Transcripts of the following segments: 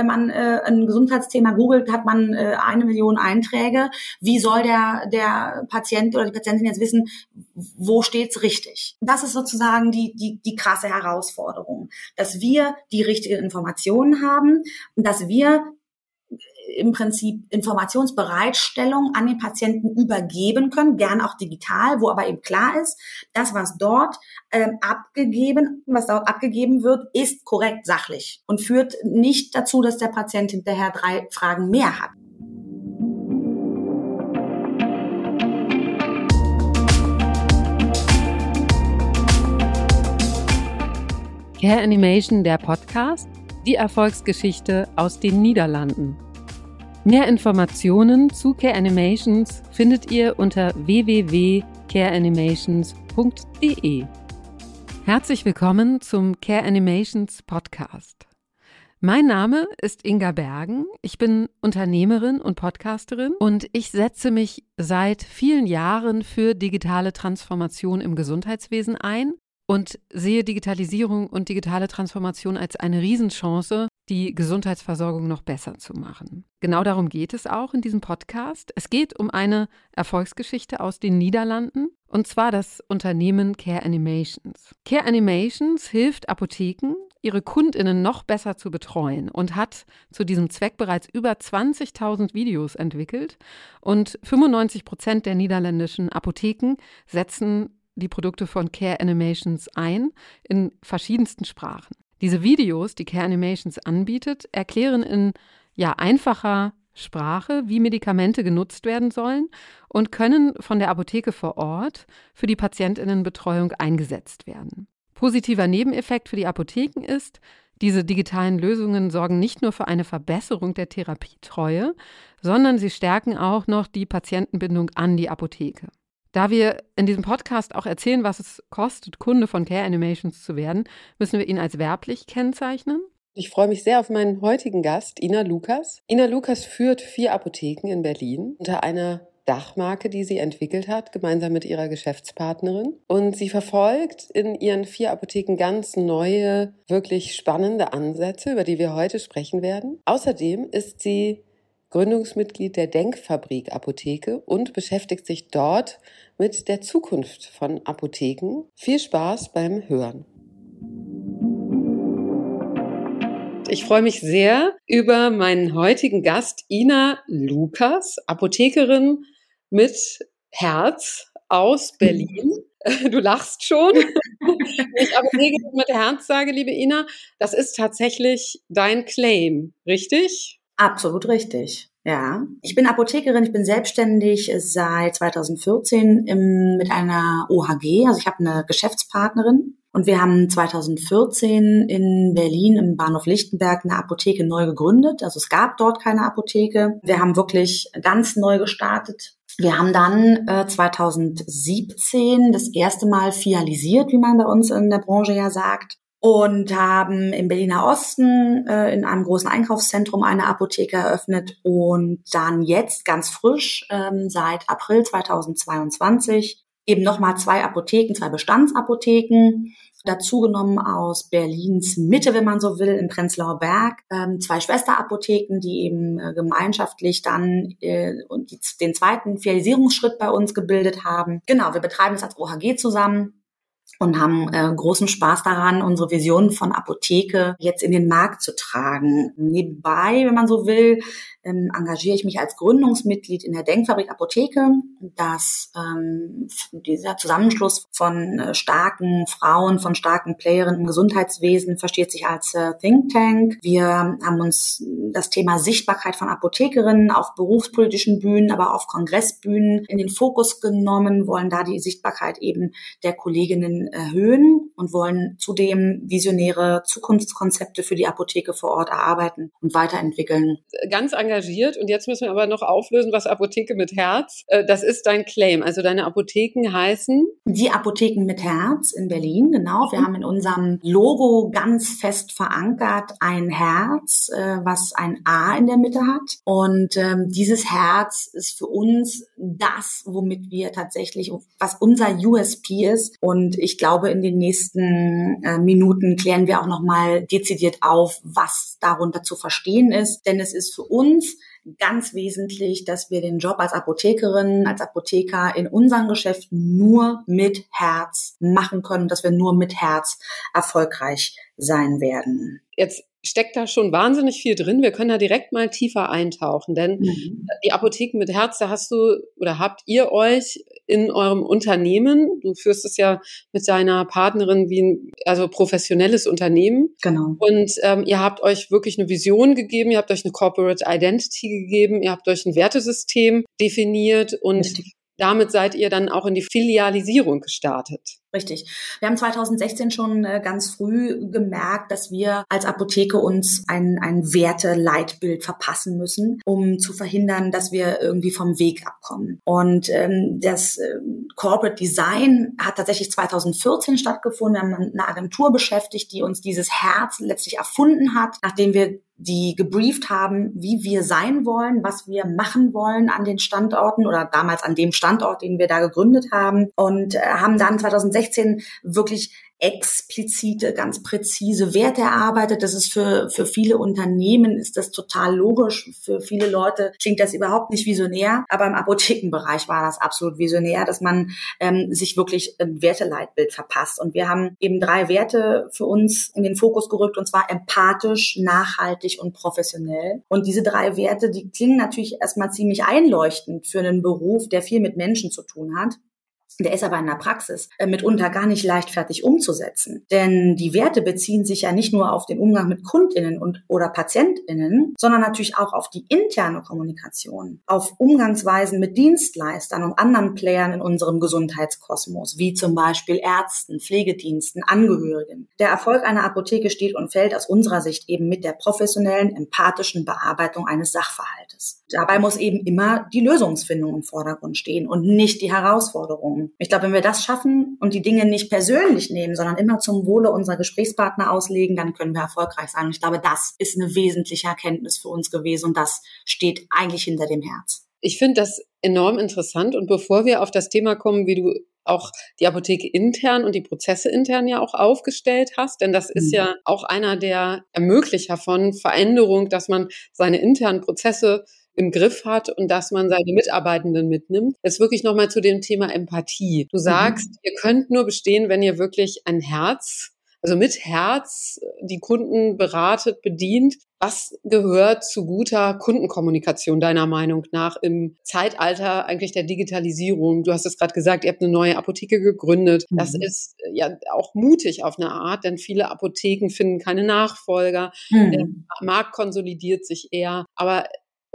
wenn man äh, ein Gesundheitsthema googelt, hat man äh, eine Million Einträge. Wie soll der, der Patient oder die Patientin jetzt wissen, wo steht's richtig? Das ist sozusagen die, die, die krasse Herausforderung, dass wir die richtigen Informationen haben und dass wir im Prinzip Informationsbereitstellung an den Patienten übergeben können, gern auch digital, wo aber eben klar ist, das, was dort ähm, abgegeben, was dort abgegeben wird, ist korrekt sachlich und führt nicht dazu, dass der Patient hinterher drei Fragen mehr hat. Care Animation, der Podcast, die Erfolgsgeschichte aus den Niederlanden. Mehr Informationen zu Care Animations findet ihr unter www.careanimations.de. Herzlich willkommen zum Care Animations Podcast. Mein Name ist Inga Bergen. Ich bin Unternehmerin und Podcasterin und ich setze mich seit vielen Jahren für digitale Transformation im Gesundheitswesen ein und sehe Digitalisierung und digitale Transformation als eine Riesenchance, die Gesundheitsversorgung noch besser zu machen. Genau darum geht es auch in diesem Podcast. Es geht um eine Erfolgsgeschichte aus den Niederlanden und zwar das Unternehmen Care Animations. Care Animations hilft Apotheken, ihre Kundinnen noch besser zu betreuen und hat zu diesem Zweck bereits über 20.000 Videos entwickelt und 95 Prozent der niederländischen Apotheken setzen die Produkte von Care Animations ein in verschiedensten Sprachen. Diese Videos, die Care Animations anbietet, erklären in ja einfacher Sprache, wie Medikamente genutzt werden sollen und können von der Apotheke vor Ort für die Patientinnenbetreuung eingesetzt werden. Positiver Nebeneffekt für die Apotheken ist, diese digitalen Lösungen sorgen nicht nur für eine Verbesserung der Therapietreue, sondern sie stärken auch noch die Patientenbindung an die Apotheke. Da wir in diesem Podcast auch erzählen, was es kostet, Kunde von Care Animations zu werden, müssen wir ihn als werblich kennzeichnen. Ich freue mich sehr auf meinen heutigen Gast, Ina Lukas. Ina Lukas führt vier Apotheken in Berlin unter einer Dachmarke, die sie entwickelt hat, gemeinsam mit ihrer Geschäftspartnerin. Und sie verfolgt in ihren vier Apotheken ganz neue, wirklich spannende Ansätze, über die wir heute sprechen werden. Außerdem ist sie Gründungsmitglied der Denkfabrik Apotheke und beschäftigt sich dort mit der Zukunft von Apotheken. Viel Spaß beim Hören. Ich freue mich sehr über meinen heutigen Gast Ina Lukas, Apothekerin mit Herz aus Berlin. Du lachst schon. ich Apothekerin mit Herz sage, liebe Ina, das ist tatsächlich dein Claim, richtig? Absolut richtig. Ja, ich bin Apothekerin, ich bin selbstständig seit 2014 im, mit einer OHG, also ich habe eine Geschäftspartnerin und wir haben 2014 in Berlin im Bahnhof Lichtenberg eine Apotheke neu gegründet. Also es gab dort keine Apotheke. Wir haben wirklich ganz neu gestartet. Wir haben dann äh, 2017 das erste Mal fialisiert, wie man bei uns in der Branche ja sagt und haben im Berliner Osten äh, in einem großen Einkaufszentrum eine Apotheke eröffnet und dann jetzt ganz frisch ähm, seit April 2022 eben nochmal zwei Apotheken, zwei Bestandsapotheken dazugenommen aus Berlins Mitte, wenn man so will, im Prenzlauer Berg, ähm, zwei Schwesterapotheken, die eben äh, gemeinschaftlich dann äh, und die, den zweiten Filialisierungsschritt bei uns gebildet haben. Genau, wir betreiben es als OHG zusammen und haben äh, großen Spaß daran, unsere Vision von Apotheke jetzt in den Markt zu tragen. Nebenbei, wenn man so will, ähm, engagiere ich mich als Gründungsmitglied in der Denkfabrik Apotheke. Das ähm, dieser Zusammenschluss von äh, starken Frauen, von starken Playerinnen im Gesundheitswesen versteht sich als äh, Think Tank. Wir haben uns das Thema Sichtbarkeit von Apothekerinnen auf berufspolitischen Bühnen, aber auf Kongressbühnen in den Fokus genommen, wollen da die Sichtbarkeit eben der Kolleginnen erhöhen und wollen zudem visionäre Zukunftskonzepte für die Apotheke vor Ort erarbeiten und weiterentwickeln. Ganz engagiert. Und jetzt müssen wir aber noch auflösen, was Apotheke mit Herz. Äh, das ist dein Claim. Also deine Apotheken heißen? Die Apotheken mit Herz in Berlin, genau. Wir mhm. haben in unserem Logo ganz fest verankert ein Herz, äh, was ein A in der Mitte hat. Und ähm, dieses Herz ist für uns das, womit wir tatsächlich, was unser USP ist. Und ich glaube, in den nächsten äh, Minuten klären wir auch nochmal dezidiert auf, was darunter zu verstehen ist. Denn es ist für uns ganz wesentlich, dass wir den Job als Apothekerin, als Apotheker in unseren Geschäften nur mit Herz machen können, dass wir nur mit Herz erfolgreich sein werden. Jetzt steckt da schon wahnsinnig viel drin. Wir können da direkt mal tiefer eintauchen, denn mhm. die Apotheken mit Herz, da hast du oder habt ihr euch in eurem Unternehmen, du führst es ja mit deiner Partnerin wie ein also professionelles Unternehmen. Genau. Und ähm, ihr habt euch wirklich eine Vision gegeben, ihr habt euch eine Corporate Identity gegeben, ihr habt euch ein Wertesystem definiert und Richtig. damit seid ihr dann auch in die Filialisierung gestartet. Richtig. Wir haben 2016 schon äh, ganz früh gemerkt, dass wir als Apotheke uns ein, ein Werte-Leitbild verpassen müssen, um zu verhindern, dass wir irgendwie vom Weg abkommen. Und ähm, das äh, Corporate Design hat tatsächlich 2014 stattgefunden. Wir haben eine Agentur beschäftigt, die uns dieses Herz letztlich erfunden hat, nachdem wir die gebrieft haben, wie wir sein wollen, was wir machen wollen an den Standorten oder damals an dem Standort, den wir da gegründet haben und äh, haben dann 2016 wirklich explizite, ganz präzise Werte erarbeitet. Das ist für, für viele Unternehmen ist das total logisch. Für viele Leute klingt das überhaupt nicht visionär. Aber im Apothekenbereich war das absolut visionär, dass man ähm, sich wirklich ein Werteleitbild verpasst. Und wir haben eben drei Werte für uns in den Fokus gerückt, und zwar empathisch, nachhaltig und professionell. Und diese drei Werte, die klingen natürlich erstmal ziemlich einleuchtend für einen Beruf, der viel mit Menschen zu tun hat. Der ist aber in der Praxis äh, mitunter gar nicht leichtfertig umzusetzen. Denn die Werte beziehen sich ja nicht nur auf den Umgang mit KundInnen und oder PatientInnen, sondern natürlich auch auf die interne Kommunikation, auf Umgangsweisen mit Dienstleistern und anderen Playern in unserem Gesundheitskosmos, wie zum Beispiel Ärzten, Pflegediensten, Angehörigen. Der Erfolg einer Apotheke steht und fällt aus unserer Sicht eben mit der professionellen, empathischen Bearbeitung eines Sachverhaltes. Dabei muss eben immer die Lösungsfindung im Vordergrund stehen und nicht die Herausforderungen. Ich glaube, wenn wir das schaffen und die Dinge nicht persönlich nehmen, sondern immer zum Wohle unserer Gesprächspartner auslegen, dann können wir erfolgreich sein. Und ich glaube, das ist eine wesentliche Erkenntnis für uns gewesen und das steht eigentlich hinter dem Herz. Ich finde das enorm interessant und bevor wir auf das Thema kommen, wie du auch die Apotheke intern und die Prozesse intern ja auch aufgestellt hast, denn das ist mhm. ja auch einer der Ermöglicher von Veränderung, dass man seine internen Prozesse im Griff hat und dass man seine Mitarbeitenden mitnimmt. Jetzt wirklich nochmal zu dem Thema Empathie. Du mhm. sagst, mhm. ihr könnt nur bestehen, wenn ihr wirklich ein Herz, also mit Herz die Kunden beratet, bedient. Was gehört zu guter Kundenkommunikation deiner Meinung nach im Zeitalter eigentlich der Digitalisierung? Du hast es gerade gesagt, ihr habt eine neue Apotheke gegründet. Mhm. Das ist ja auch mutig auf eine Art, denn viele Apotheken finden keine Nachfolger. Mhm. Der Markt konsolidiert sich eher. Aber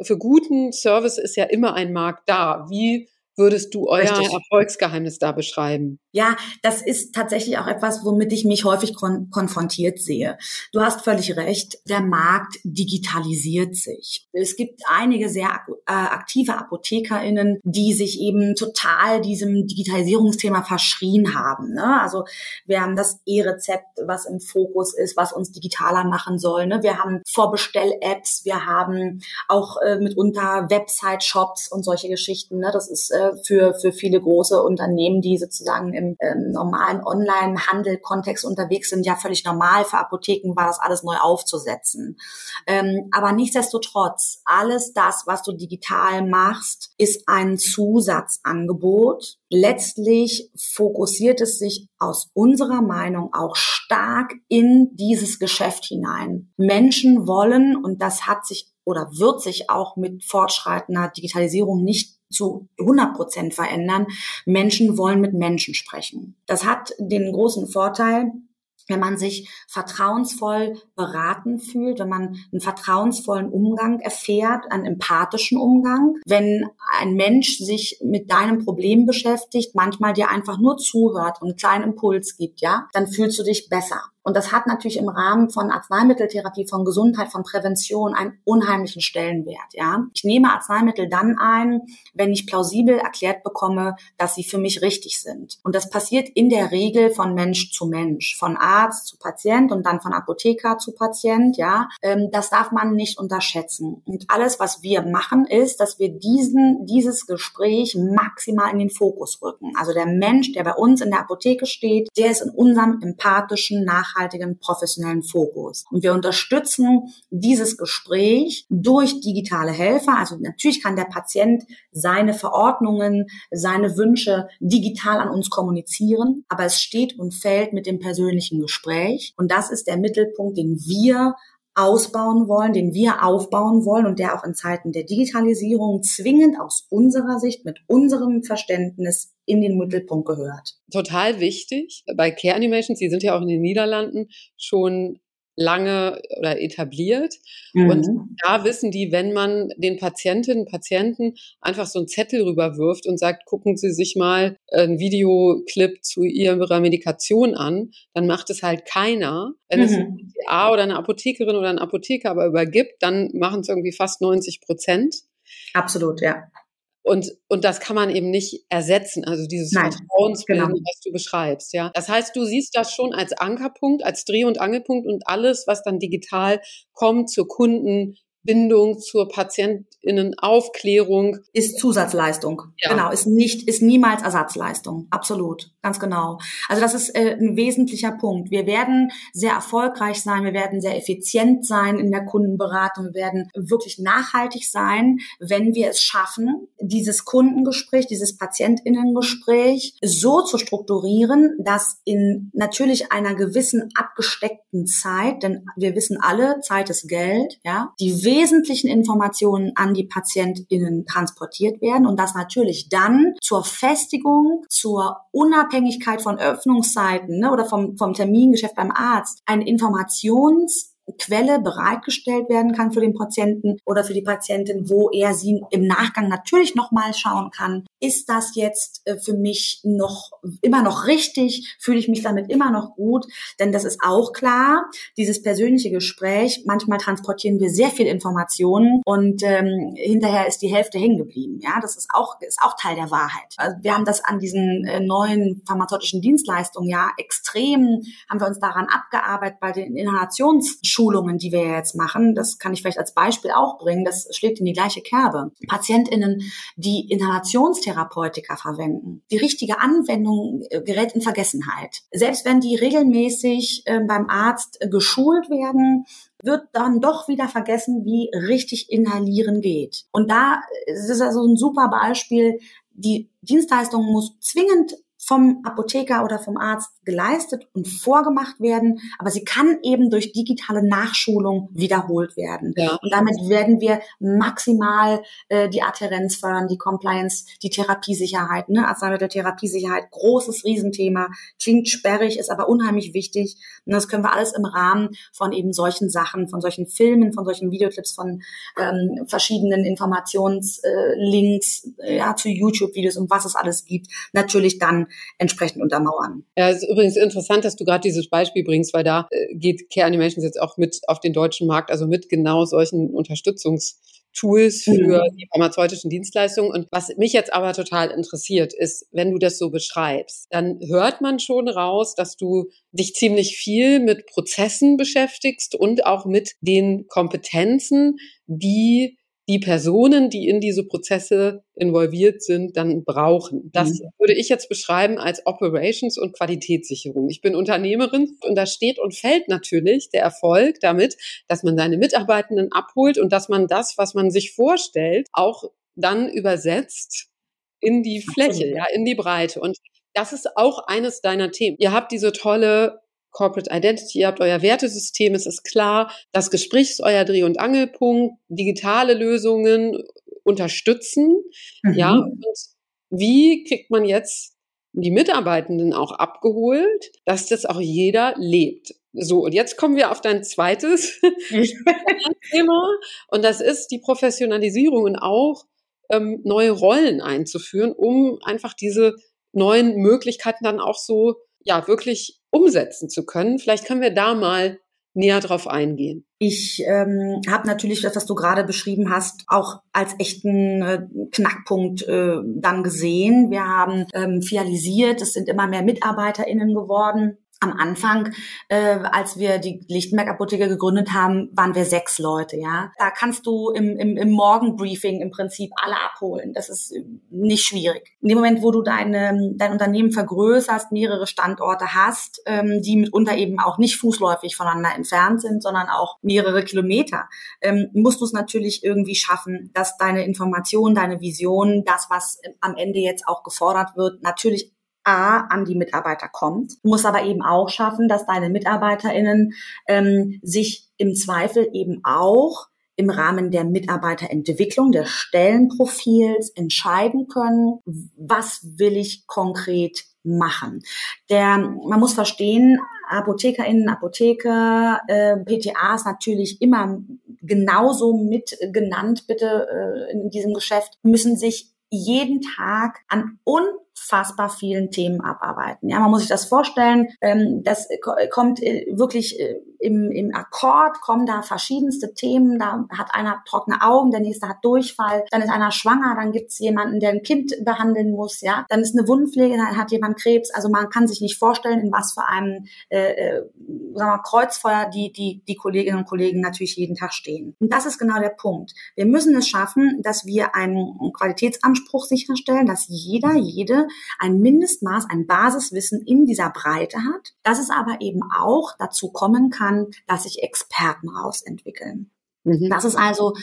für guten Service ist ja immer ein Markt da. Wie würdest du euer Richtig. Erfolgsgeheimnis da beschreiben? Ja, das ist tatsächlich auch etwas, womit ich mich häufig kon konfrontiert sehe. Du hast völlig recht, der Markt digitalisiert sich. Es gibt einige sehr äh, aktive ApothekerInnen, die sich eben total diesem Digitalisierungsthema verschrien haben. Ne? Also wir haben das E-Rezept, was im Fokus ist, was uns digitaler machen soll. Ne? Wir haben Vorbestell-Apps, wir haben auch äh, mitunter Website-Shops und solche Geschichten. Ne? Das ist äh, für, für viele große Unternehmen, die sozusagen im ähm, normalen Online-Handel-Kontext unterwegs sind, ja völlig normal. Für Apotheken war das alles neu aufzusetzen. Ähm, aber nichtsdestotrotz, alles das, was du digital machst, ist ein Zusatzangebot. Letztlich fokussiert es sich aus unserer Meinung auch stark in dieses Geschäft hinein. Menschen wollen, und das hat sich oder wird sich auch mit fortschreitender Digitalisierung nicht zu 100 Prozent verändern. Menschen wollen mit Menschen sprechen. Das hat den großen Vorteil, wenn man sich vertrauensvoll beraten fühlt, wenn man einen vertrauensvollen Umgang erfährt, einen empathischen Umgang, wenn ein Mensch sich mit deinem Problem beschäftigt, manchmal dir einfach nur zuhört und einen kleinen Impuls gibt, ja, dann fühlst du dich besser. Und das hat natürlich im Rahmen von Arzneimitteltherapie, von Gesundheit, von Prävention einen unheimlichen Stellenwert. Ja, ich nehme Arzneimittel dann ein, wenn ich plausibel erklärt bekomme, dass sie für mich richtig sind. Und das passiert in der Regel von Mensch zu Mensch, von Arzt zu Patient und dann von Apotheker zu Patient. Ja, ähm, das darf man nicht unterschätzen. Und alles, was wir machen, ist, dass wir diesen dieses Gespräch maximal in den Fokus rücken. Also der Mensch, der bei uns in der Apotheke steht, der ist in unserem empathischen, nachhaltigen, professionellen Fokus. Und wir unterstützen dieses Gespräch durch digitale Helfer. Also natürlich kann der Patient seine Verordnungen, seine Wünsche digital an uns kommunizieren, aber es steht und fällt mit dem persönlichen Gespräch. Und das ist der Mittelpunkt, den wir ausbauen wollen, den wir aufbauen wollen und der auch in Zeiten der Digitalisierung zwingend aus unserer Sicht mit unserem Verständnis in den Mittelpunkt gehört. Total wichtig. Bei Care Animations, die sind ja auch in den Niederlanden schon lange oder etabliert. Mhm. Und da wissen die, wenn man den Patientinnen und Patienten einfach so einen Zettel rüberwirft und sagt, gucken Sie sich mal ein Videoclip zu Ihrer Medikation an, dann macht es halt keiner. Wenn mhm. es ein PTA oder eine Apothekerin oder ein Apotheker aber übergibt, dann machen es irgendwie fast 90 Prozent. Absolut, ja. Und, und das kann man eben nicht ersetzen. Also dieses Nein, Vertrauensbilden, genau. was du beschreibst, ja. Das heißt, du siehst das schon als Ankerpunkt, als Dreh- und Angelpunkt und alles, was dann digital kommt zur Kunden, Bindung zur Patientinnenaufklärung. Ist Zusatzleistung. Ja. Genau, ist nicht, ist niemals Ersatzleistung. Absolut. Ganz genau. Also das ist äh, ein wesentlicher Punkt. Wir werden sehr erfolgreich sein. Wir werden sehr effizient sein in der Kundenberatung. Wir werden wirklich nachhaltig sein, wenn wir es schaffen, dieses Kundengespräch, dieses Patientinnengespräch so zu strukturieren, dass in natürlich einer gewissen abgesteckten Zeit, denn wir wissen alle, Zeit ist Geld, ja, die wesentlichen Informationen an die PatientInnen transportiert werden und das natürlich dann zur Festigung, zur Unabhängigkeit von Öffnungszeiten ne, oder vom, vom Termingeschäft beim Arzt. Ein Informations Quelle bereitgestellt werden kann für den Patienten oder für die Patientin, wo er sie im Nachgang natürlich nochmal schauen kann. Ist das jetzt äh, für mich noch immer noch richtig? Fühle ich mich damit immer noch gut? Denn das ist auch klar, dieses persönliche Gespräch, manchmal transportieren wir sehr viel Informationen und ähm, hinterher ist die Hälfte hängen geblieben. Ja, das ist auch, ist auch Teil der Wahrheit. Also wir haben das an diesen äh, neuen pharmazeutischen Dienstleistungen ja extrem, haben wir uns daran abgearbeitet bei den Inhalations Schulungen, die wir jetzt machen, das kann ich vielleicht als Beispiel auch bringen, das schlägt in die gleiche Kerbe. PatientInnen, die Inhalationstherapeutika verwenden, die richtige Anwendung äh, gerät in Vergessenheit. Selbst wenn die regelmäßig äh, beim Arzt äh, geschult werden, wird dann doch wieder vergessen, wie richtig inhalieren geht. Und da ist es also ein super Beispiel. Die Dienstleistung muss zwingend vom Apotheker oder vom Arzt geleistet und vorgemacht werden, aber sie kann eben durch digitale Nachschulung wiederholt werden. Ja. Und damit werden wir maximal äh, die Adherenz fördern, die Compliance, die Therapiesicherheit, ne? Arzneimitteltherapiesicherheit, großes Riesenthema, klingt sperrig, ist aber unheimlich wichtig. Und das können wir alles im Rahmen von eben solchen Sachen, von solchen Filmen, von solchen Videoclips, von ähm, verschiedenen Informationslinks äh, ja, zu YouTube-Videos und was es alles gibt, natürlich dann entsprechend untermauern. Ja, es ist übrigens interessant, dass du gerade dieses Beispiel bringst, weil da äh, geht Care Animations jetzt auch mit auf den deutschen Markt, also mit genau solchen Unterstützungs Tools für mhm. die pharmazeutischen Dienstleistungen. Und was mich jetzt aber total interessiert, ist, wenn du das so beschreibst, dann hört man schon raus, dass du dich ziemlich viel mit Prozessen beschäftigst und auch mit den Kompetenzen, die die Personen, die in diese Prozesse involviert sind, dann brauchen. Das mhm. würde ich jetzt beschreiben als Operations und Qualitätssicherung. Ich bin Unternehmerin und da steht und fällt natürlich der Erfolg damit, dass man seine Mitarbeitenden abholt und dass man das, was man sich vorstellt, auch dann übersetzt in die Fläche, ja, in die Breite. Und das ist auch eines deiner Themen. Ihr habt diese tolle Corporate Identity, ihr habt euer Wertesystem, es ist klar, das Gespräch ist euer Dreh- und Angelpunkt, digitale Lösungen unterstützen, mhm. ja, und wie kriegt man jetzt die Mitarbeitenden auch abgeholt, dass das auch jeder lebt. So, und jetzt kommen wir auf dein zweites Thema. Und das ist die Professionalisierung und auch ähm, neue Rollen einzuführen, um einfach diese neuen Möglichkeiten dann auch so, ja, wirklich umsetzen zu können. Vielleicht können wir da mal näher drauf eingehen. Ich ähm, habe natürlich das, was du gerade beschrieben hast, auch als echten äh, Knackpunkt äh, dann gesehen. Wir haben ähm, fialisiert, es sind immer mehr MitarbeiterInnen geworden am Anfang, äh, als wir die Lichtenberg Apotheke gegründet haben, waren wir sechs Leute, ja. Da kannst du im, im, im Morgenbriefing im Prinzip alle abholen. Das ist nicht schwierig. In dem Moment, wo du deine, dein Unternehmen vergrößerst, mehrere Standorte hast, ähm, die mitunter eben auch nicht fußläufig voneinander entfernt sind, sondern auch mehrere Kilometer, ähm, musst du es natürlich irgendwie schaffen, dass deine Information, deine Vision, das, was am Ende jetzt auch gefordert wird, natürlich A, an die Mitarbeiter kommt. Du musst aber eben auch schaffen, dass deine MitarbeiterInnen ähm, sich im Zweifel eben auch im Rahmen der Mitarbeiterentwicklung, des Stellenprofils entscheiden können, was will ich konkret machen. Der, man muss verstehen, ApothekerInnen, Apotheker, äh, PTA ist natürlich immer genauso mit genannt, bitte äh, in diesem Geschäft, müssen sich jeden Tag an un unfassbar vielen Themen abarbeiten. Ja, man muss sich das vorstellen. Ähm, das kommt äh, wirklich äh, im, im Akkord, kommen da verschiedenste Themen. Da hat einer trockene Augen, der nächste hat Durchfall, dann ist einer schwanger, dann gibt's jemanden, der ein Kind behandeln muss. Ja, dann ist eine Wundpflege, dann hat jemand Krebs. Also man kann sich nicht vorstellen, in was für einem äh, äh, sagen wir, Kreuzfeuer die, die, die Kolleginnen und Kollegen natürlich jeden Tag stehen. Und das ist genau der Punkt. Wir müssen es schaffen, dass wir einen Qualitätsanspruch sicherstellen, dass jeder, jede ein Mindestmaß, ein Basiswissen in dieser Breite hat, dass es aber eben auch dazu kommen kann, dass sich Experten rausentwickeln. Mhm. Dass es also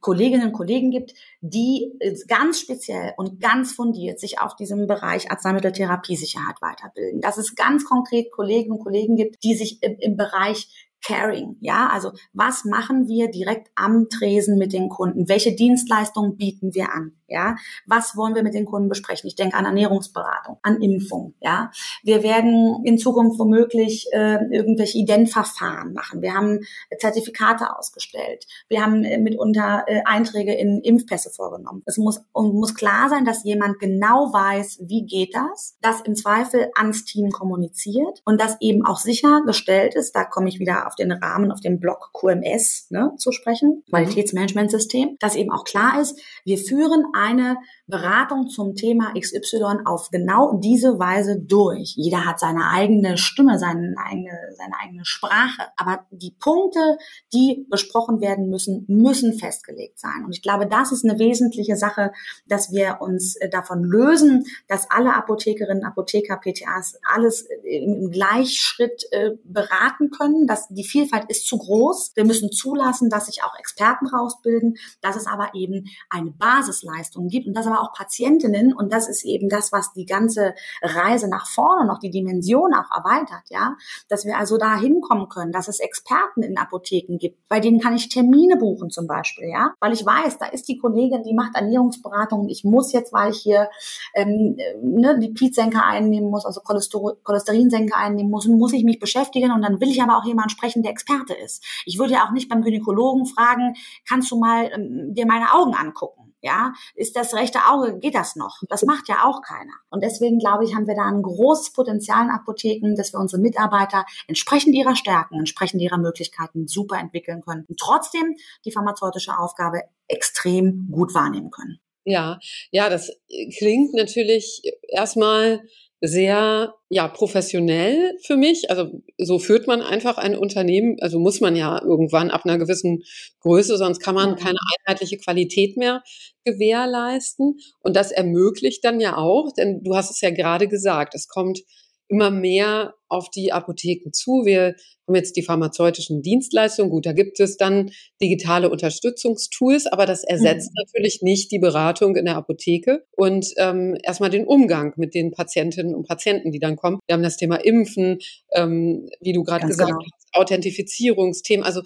Kolleginnen und Kollegen gibt, die ganz speziell und ganz fundiert sich auf diesem Bereich Arzneimitteltherapiesicherheit weiterbilden. Dass es ganz konkret Kolleginnen und Kollegen gibt, die sich im, im Bereich Caring, ja, also was machen wir direkt am Tresen mit den Kunden? Welche Dienstleistungen bieten wir an? Ja, was wollen wir mit den Kunden besprechen? Ich denke an Ernährungsberatung, an Impfung. Ja, wir werden in Zukunft womöglich äh, irgendwelche Identverfahren machen. Wir haben Zertifikate ausgestellt. Wir haben äh, mitunter äh, Einträge in Impfpässe vorgenommen. Es muss und muss klar sein, dass jemand genau weiß, wie geht das, das im Zweifel ans Team kommuniziert und das eben auch sichergestellt ist. Da komme ich wieder auf den Rahmen, auf den Block QMS ne, zu sprechen, Qualitätsmanagementsystem, dass eben auch klar ist, wir führen eine Beratung zum Thema XY auf genau diese Weise durch. Jeder hat seine eigene Stimme, seine eigene, seine eigene Sprache. Aber die Punkte, die besprochen werden müssen, müssen festgelegt sein. Und ich glaube, das ist eine wesentliche Sache, dass wir uns äh, davon lösen, dass alle Apothekerinnen, Apotheker, PTAs alles im Gleichschritt äh, beraten können. Dass die Vielfalt ist zu groß. Wir müssen zulassen, dass sich auch Experten rausbilden, dass es aber eben eine Basisleistung gibt und dass aber auch Patientinnen und das ist eben das, was die ganze Reise nach vorne noch die Dimension auch erweitert, ja, dass wir also da hinkommen können, dass es Experten in Apotheken gibt, bei denen kann ich Termine buchen zum Beispiel, ja, weil ich weiß, da ist die Kollegin, die macht Ernährungsberatung ich muss jetzt, weil ich hier ähm, ne, die Pizzenker einnehmen muss, also Cholester Cholesterinsenker einnehmen muss, muss ich mich beschäftigen und dann will ich aber auch jemanden sprechen, der Experte ist. Ich würde ja auch nicht beim Gynäkologen fragen, kannst du mal ähm, dir meine Augen angucken? Ja, ist das rechte Auge, geht das noch? Das macht ja auch keiner. Und deswegen glaube ich, haben wir da ein großes Potenzial in Apotheken, dass wir unsere Mitarbeiter entsprechend ihrer Stärken, entsprechend ihrer Möglichkeiten super entwickeln können und trotzdem die pharmazeutische Aufgabe extrem gut wahrnehmen können. Ja, ja, das klingt natürlich erstmal sehr ja professionell für mich. Also so führt man einfach ein Unternehmen. Also muss man ja irgendwann ab einer gewissen Größe, sonst kann man keine einheitliche Qualität mehr gewährleisten. Und das ermöglicht dann ja auch, denn du hast es ja gerade gesagt, es kommt immer mehr auf die Apotheken zu. Wir haben jetzt die pharmazeutischen Dienstleistungen. Gut, da gibt es dann digitale Unterstützungstools, aber das ersetzt mhm. natürlich nicht die Beratung in der Apotheke und ähm, erstmal den Umgang mit den Patientinnen und Patienten, die dann kommen. Wir haben das Thema Impfen, ähm, wie du gerade gesagt genau. hast, Authentifizierungsthemen. Also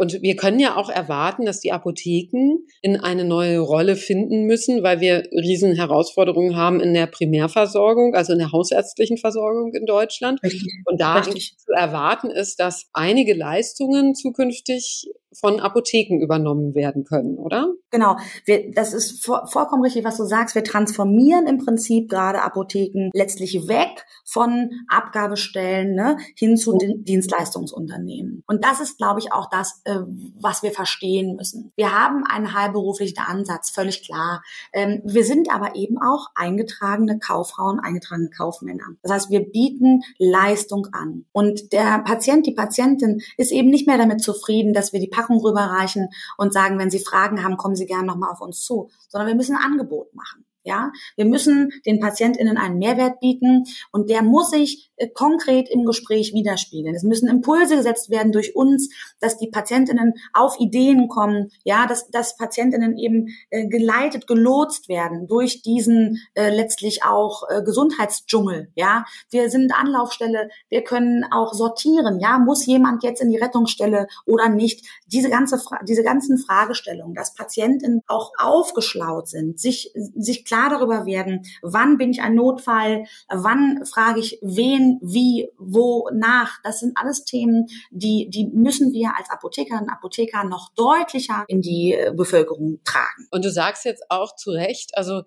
und wir können ja auch erwarten, dass die Apotheken in eine neue Rolle finden müssen, weil wir riesen Herausforderungen haben in der Primärversorgung, also in der hausärztlichen Versorgung in Deutschland. Richtig. Und da Richtig. zu erwarten ist, dass einige Leistungen zukünftig von Apotheken übernommen werden können, oder? Genau, wir, das ist vo vollkommen richtig, was du sagst. Wir transformieren im Prinzip gerade Apotheken letztlich weg von Abgabestellen ne, hin zu Dienstleistungsunternehmen. Und das ist, glaube ich, auch das, äh, was wir verstehen müssen. Wir haben einen heilberuflichen Ansatz, völlig klar. Ähm, wir sind aber eben auch eingetragene Kauffrauen, eingetragene Kaufmänner. Das heißt, wir bieten Leistung an. Und der Patient, die Patientin ist eben nicht mehr damit zufrieden, dass wir die Packung rüberreichen und sagen, wenn Sie Fragen haben, kommen Sie gerne nochmal auf uns zu, sondern wir müssen ein Angebot machen. Ja, wir müssen den PatientInnen einen Mehrwert bieten und der muss sich äh, konkret im Gespräch widerspiegeln. Es müssen Impulse gesetzt werden durch uns, dass die PatientInnen auf Ideen kommen, ja, dass, dass PatientInnen eben äh, geleitet, gelotst werden durch diesen äh, letztlich auch äh, Gesundheitsdschungel, ja. Wir sind Anlaufstelle, wir können auch sortieren, ja, muss jemand jetzt in die Rettungsstelle oder nicht? Diese ganze, diese ganzen Fragestellungen, dass PatientInnen auch aufgeschlaut sind, sich, sich klar darüber werden, wann bin ich ein Notfall, wann frage ich wen, wie, wo, nach. Das sind alles Themen, die, die müssen wir als Apothekerinnen und Apotheker noch deutlicher in die äh, Bevölkerung tragen. Und du sagst jetzt auch zu Recht, also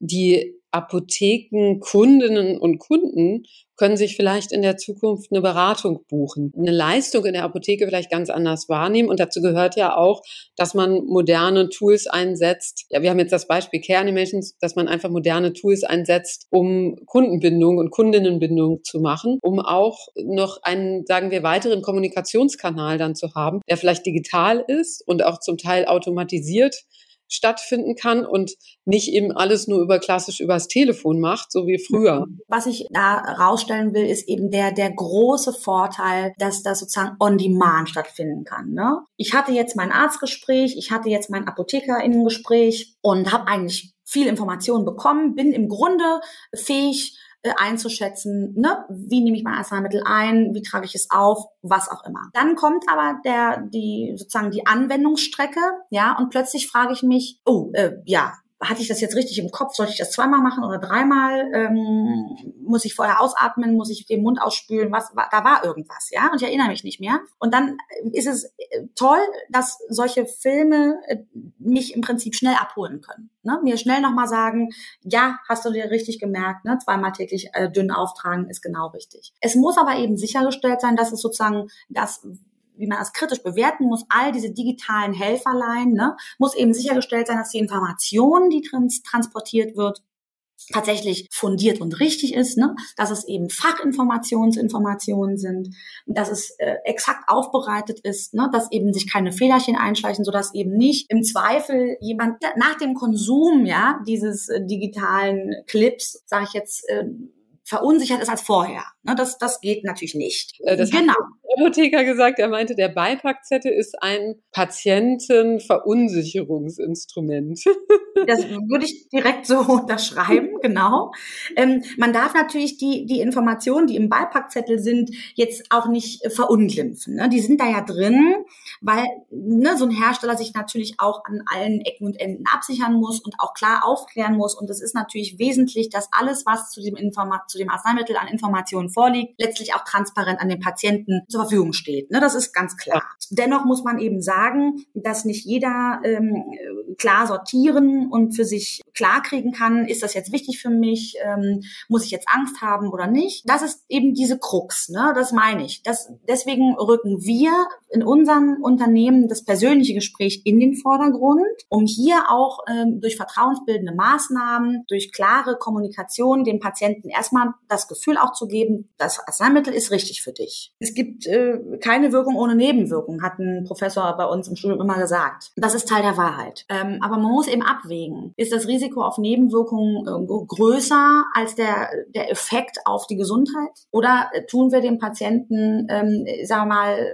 die Apothekenkundinnen und Kunden können sich vielleicht in der Zukunft eine Beratung buchen, eine Leistung in der Apotheke vielleicht ganz anders wahrnehmen. Und dazu gehört ja auch, dass man moderne Tools einsetzt. Ja, wir haben jetzt das Beispiel Care Animations, dass man einfach moderne Tools einsetzt, um Kundenbindung und Kundinnenbindung zu machen, um auch noch einen, sagen wir, weiteren Kommunikationskanal dann zu haben, der vielleicht digital ist und auch zum Teil automatisiert stattfinden kann und nicht eben alles nur über klassisch übers Telefon macht, so wie früher. Was ich da rausstellen will, ist eben der, der große Vorteil, dass das sozusagen on demand stattfinden kann. Ne? Ich hatte jetzt mein Arztgespräch, ich hatte jetzt mein Apothekerinnengespräch und habe eigentlich viel Informationen bekommen, bin im Grunde fähig, äh, einzuschätzen, ne? wie nehme ich mein Arzneimittel ein, wie trage ich es auf, was auch immer. Dann kommt aber der, die, sozusagen die Anwendungsstrecke, ja, und plötzlich frage ich mich, oh, äh, ja, hatte ich das jetzt richtig im Kopf? Sollte ich das zweimal machen oder dreimal? Ähm, muss ich vorher ausatmen? Muss ich den Mund ausspülen? Was da war irgendwas, ja? Und ich erinnere mich nicht mehr. Und dann ist es äh, toll, dass solche Filme äh, mich im Prinzip schnell abholen können. Ne? Mir schnell nochmal sagen, ja, hast du dir richtig gemerkt, ne? zweimal täglich äh, dünn auftragen ist genau richtig. Es muss aber eben sichergestellt sein, dass es sozusagen das wie man das kritisch bewerten muss, all diese digitalen Helferlein, ne, muss eben sichergestellt sein, dass die Information, die trans transportiert wird, tatsächlich fundiert und richtig ist, ne? dass es eben Fachinformationsinformationen sind, dass es äh, exakt aufbereitet ist, ne? dass eben sich keine Fehlerchen einschleichen, sodass eben nicht im Zweifel jemand nach dem Konsum ja dieses äh, digitalen Clips, sage ich jetzt, äh, verunsichert ist als vorher. Ne, das, das geht natürlich nicht. Äh, das genau. Apotheker gesagt, er meinte, der Beipackzettel ist ein Patientenverunsicherungsinstrument. Das würde ich direkt so unterschreiben, genau. Ähm, man darf natürlich die, die Informationen, die im Beipackzettel sind, jetzt auch nicht verunglimpfen. Ne? Die sind da ja drin, weil ne, so ein Hersteller sich natürlich auch an allen Ecken und Enden absichern muss und auch klar aufklären muss. Und es ist natürlich wesentlich, dass alles, was zu dem, Informa dem Arzneimittel an Informationen vorliegt, letztlich auch transparent an den Patienten zur Verfügung steht. Ne? Das ist ganz klar. Dennoch muss man eben sagen, dass nicht jeder ähm, klar sortieren und für sich klar kriegen kann, ist das jetzt wichtig für mich, ähm, muss ich jetzt Angst haben oder nicht. Das ist eben diese Krux, ne? das meine ich. Das, deswegen rücken wir in unseren Unternehmen das persönliche Gespräch in den Vordergrund, um hier auch ähm, durch vertrauensbildende Maßnahmen, durch klare Kommunikation dem Patienten erstmal das Gefühl auch zu geben, das Arzneimittel ist richtig für dich. Es gibt äh, keine Wirkung ohne Nebenwirkung, hat ein Professor bei uns im Studium immer gesagt. Das ist Teil der Wahrheit. Ähm, aber man muss eben abwägen. Ist das Risiko auf Nebenwirkungen äh, größer als der, der Effekt auf die Gesundheit? Oder tun wir dem Patienten, ähm, sagen wir mal,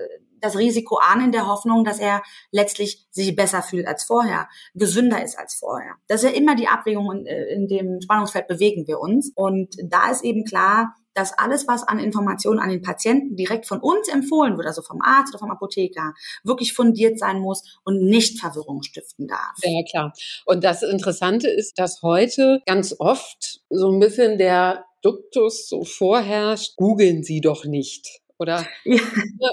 das Risiko an in der Hoffnung, dass er letztlich sich besser fühlt als vorher, gesünder ist als vorher. Das ist ja immer die Abwägung, in, äh, in dem Spannungsfeld bewegen wir uns. Und da ist eben klar, dass alles, was an Informationen an den Patienten direkt von uns empfohlen wird, also vom Arzt oder vom Apotheker, wirklich fundiert sein muss und nicht Verwirrung stiften darf. Ja, klar. Und das Interessante ist, dass heute ganz oft so ein bisschen der Duktus so vorherrscht, googeln Sie doch nicht Oder, ja.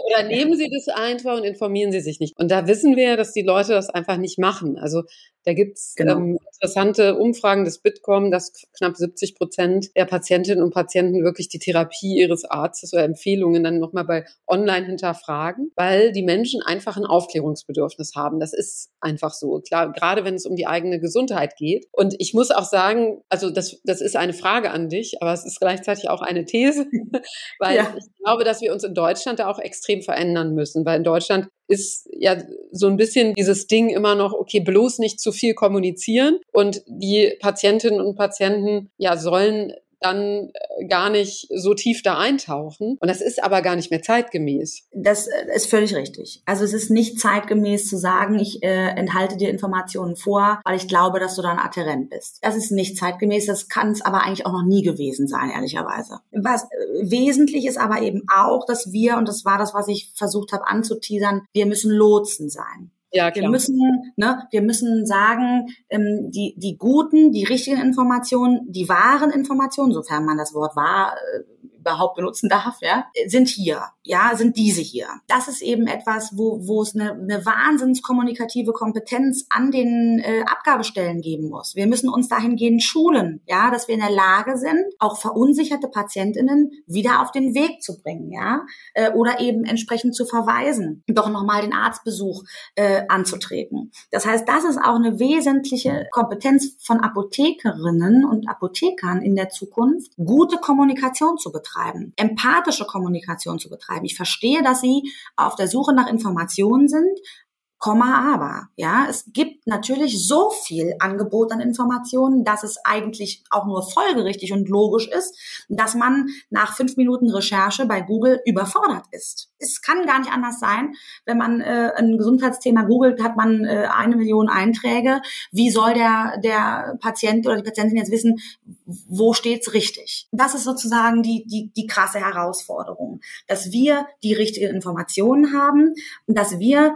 oder nehmen Sie das einfach und informieren Sie sich nicht. Und da wissen wir, dass die Leute das einfach nicht machen. Also da gibt's genau. ähm, interessante Umfragen des Bitkom, dass knapp 70 Prozent der Patientinnen und Patienten wirklich die Therapie ihres Arztes oder Empfehlungen dann nochmal bei online hinterfragen, weil die Menschen einfach ein Aufklärungsbedürfnis haben. Das ist einfach so. Klar, gerade wenn es um die eigene Gesundheit geht. Und ich muss auch sagen, also das, das ist eine Frage an dich, aber es ist gleichzeitig auch eine These, weil ja. ich glaube, dass wir uns in Deutschland da auch extrem verändern müssen, weil in Deutschland ist ja so ein bisschen dieses Ding immer noch, okay, bloß nicht zu viel kommunizieren. Und die Patientinnen und Patienten ja sollen dann äh, gar nicht so tief da eintauchen. Und das ist aber gar nicht mehr zeitgemäß. Das äh, ist völlig richtig. Also es ist nicht zeitgemäß zu sagen, ich äh, enthalte dir Informationen vor, weil ich glaube, dass du dann adherent bist. Das ist nicht zeitgemäß, das kann es aber eigentlich auch noch nie gewesen sein, ehrlicherweise. Was äh, wesentlich ist aber eben auch, dass wir, und das war das, was ich versucht habe anzuteasern, wir müssen Lotsen sein. Ja, klar. Wir müssen, ne, wir müssen sagen, ähm, die, die guten, die richtigen Informationen, die wahren Informationen, sofern man das Wort wahr äh, überhaupt benutzen darf, ja, sind hier, ja, sind diese hier. Das ist eben etwas, wo, wo es eine, eine wahnsinnskommunikative Kompetenz an den äh, Abgabestellen geben muss. Wir müssen uns dahingehend schulen, ja, dass wir in der Lage sind, auch verunsicherte Patientinnen wieder auf den Weg zu bringen, ja, äh, oder eben entsprechend zu verweisen, doch nochmal den Arztbesuch äh, anzutreten. Das heißt, das ist auch eine wesentliche Kompetenz von Apothekerinnen und Apothekern in der Zukunft, gute Kommunikation zu betreiben betreiben, empathische Kommunikation zu betreiben. Ich verstehe, dass Sie auf der Suche nach Informationen sind, Komma aber. Ja, es gibt natürlich so viel Angebot an Informationen, dass es eigentlich auch nur folgerichtig und logisch ist, dass man nach fünf Minuten Recherche bei Google überfordert ist. Es kann gar nicht anders sein. Wenn man äh, ein Gesundheitsthema googelt, hat man äh, eine Million Einträge. Wie soll der, der Patient oder die Patientin jetzt wissen, wo steht's richtig? Das ist sozusagen die, die, die krasse Herausforderung, dass wir die richtigen Informationen haben und dass wir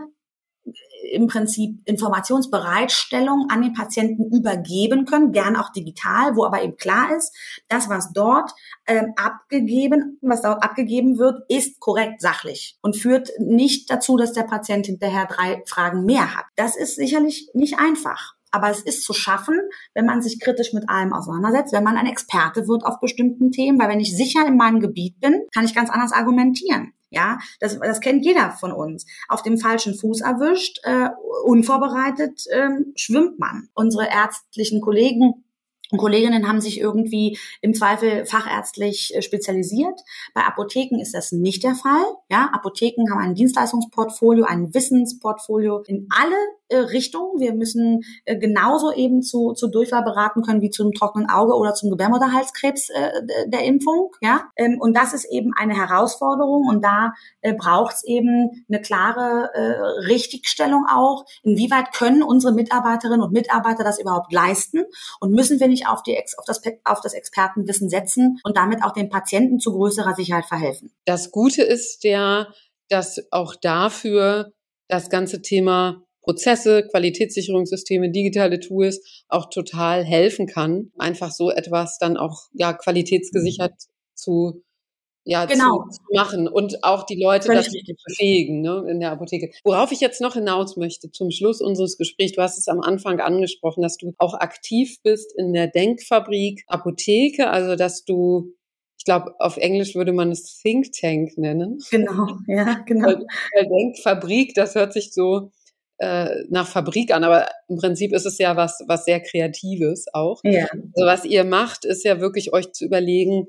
im Prinzip Informationsbereitstellung an den Patienten übergeben können, gern auch digital, wo aber eben klar ist, das, was dort ähm, abgegeben, was dort abgegeben wird, ist korrekt sachlich und führt nicht dazu, dass der Patient hinterher drei Fragen mehr hat. Das ist sicherlich nicht einfach. Aber es ist zu schaffen, wenn man sich kritisch mit allem auseinandersetzt, wenn man ein Experte wird auf bestimmten Themen, weil wenn ich sicher in meinem Gebiet bin, kann ich ganz anders argumentieren. Ja, das, das kennt jeder von uns. Auf dem falschen Fuß erwischt, äh, unvorbereitet ähm, schwimmt man. Unsere ärztlichen Kollegen Kolleginnen haben sich irgendwie im Zweifel fachärztlich äh, spezialisiert. Bei Apotheken ist das nicht der Fall. Ja, Apotheken haben ein Dienstleistungsportfolio, ein Wissensportfolio in alle äh, Richtung. Wir müssen äh, genauso eben zu, zu Durchfall beraten können wie zum trockenen Auge oder zum Gebärmutterhalskrebs äh, der Impfung. Ja, ähm, und das ist eben eine Herausforderung und da äh, braucht es eben eine klare äh, Richtigstellung auch. Inwieweit können unsere Mitarbeiterinnen und Mitarbeiter das überhaupt leisten und müssen wir nicht auf, die, auf, das, auf das Expertenwissen setzen und damit auch den Patienten zu größerer Sicherheit verhelfen? Das Gute ist ja, dass auch dafür das ganze Thema Prozesse, Qualitätssicherungssysteme, digitale Tools auch total helfen kann, einfach so etwas dann auch ja qualitätsgesichert mhm. zu ja, genau. zu, machen und auch die Leute dazu befähigen ne, in der Apotheke. Worauf ich jetzt noch hinaus möchte zum Schluss unseres Gesprächs, du hast es am Anfang angesprochen, dass du auch aktiv bist in der Denkfabrik Apotheke, also dass du ich glaube, auf Englisch würde man es Think Tank nennen. Genau, ja, genau. Denkfabrik, das hört sich so äh, nach Fabrik an, aber im Prinzip ist es ja was, was sehr Kreatives auch. Ja. Also was ihr macht, ist ja wirklich euch zu überlegen,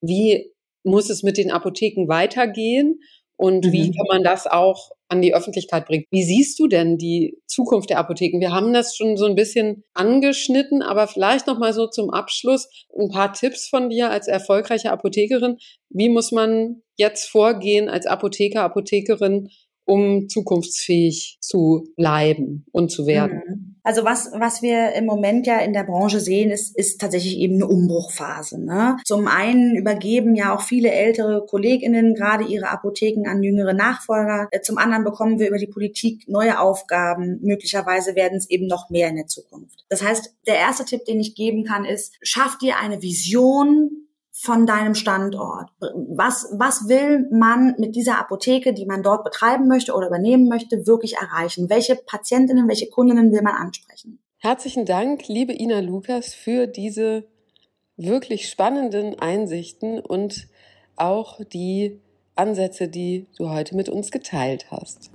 wie muss es mit den Apotheken weitergehen und mhm. wie kann man das auch an die Öffentlichkeit bringen. Wie siehst du denn die Zukunft der Apotheken? Wir haben das schon so ein bisschen angeschnitten, aber vielleicht noch mal so zum Abschluss ein paar Tipps von dir als erfolgreiche Apothekerin. Wie muss man jetzt vorgehen als Apotheker, Apothekerin, um zukunftsfähig zu bleiben und zu werden. Mhm. Also was, was wir im Moment ja in der Branche sehen, ist, ist tatsächlich eben eine Umbruchphase. Ne? Zum einen übergeben ja auch viele ältere KollegInnen gerade ihre Apotheken an jüngere Nachfolger. Äh, zum anderen bekommen wir über die Politik neue Aufgaben. Möglicherweise werden es eben noch mehr in der Zukunft. Das heißt, der erste Tipp, den ich geben kann, ist, schaff dir eine Vision von deinem Standort? Was, was will man mit dieser Apotheke, die man dort betreiben möchte oder übernehmen möchte, wirklich erreichen? Welche Patientinnen, welche Kundinnen will man ansprechen? Herzlichen Dank, liebe Ina Lukas, für diese wirklich spannenden Einsichten und auch die Ansätze, die du heute mit uns geteilt hast.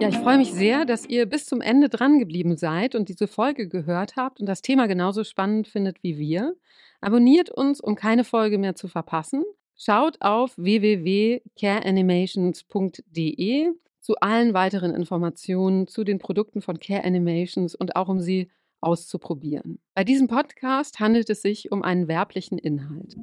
Ja, ich freue mich sehr, dass ihr bis zum Ende dran geblieben seid und diese Folge gehört habt und das Thema genauso spannend findet wie wir. Abonniert uns, um keine Folge mehr zu verpassen. Schaut auf www.careanimations.de zu allen weiteren Informationen zu den Produkten von Care Animations und auch um sie auszuprobieren. Bei diesem Podcast handelt es sich um einen werblichen Inhalt.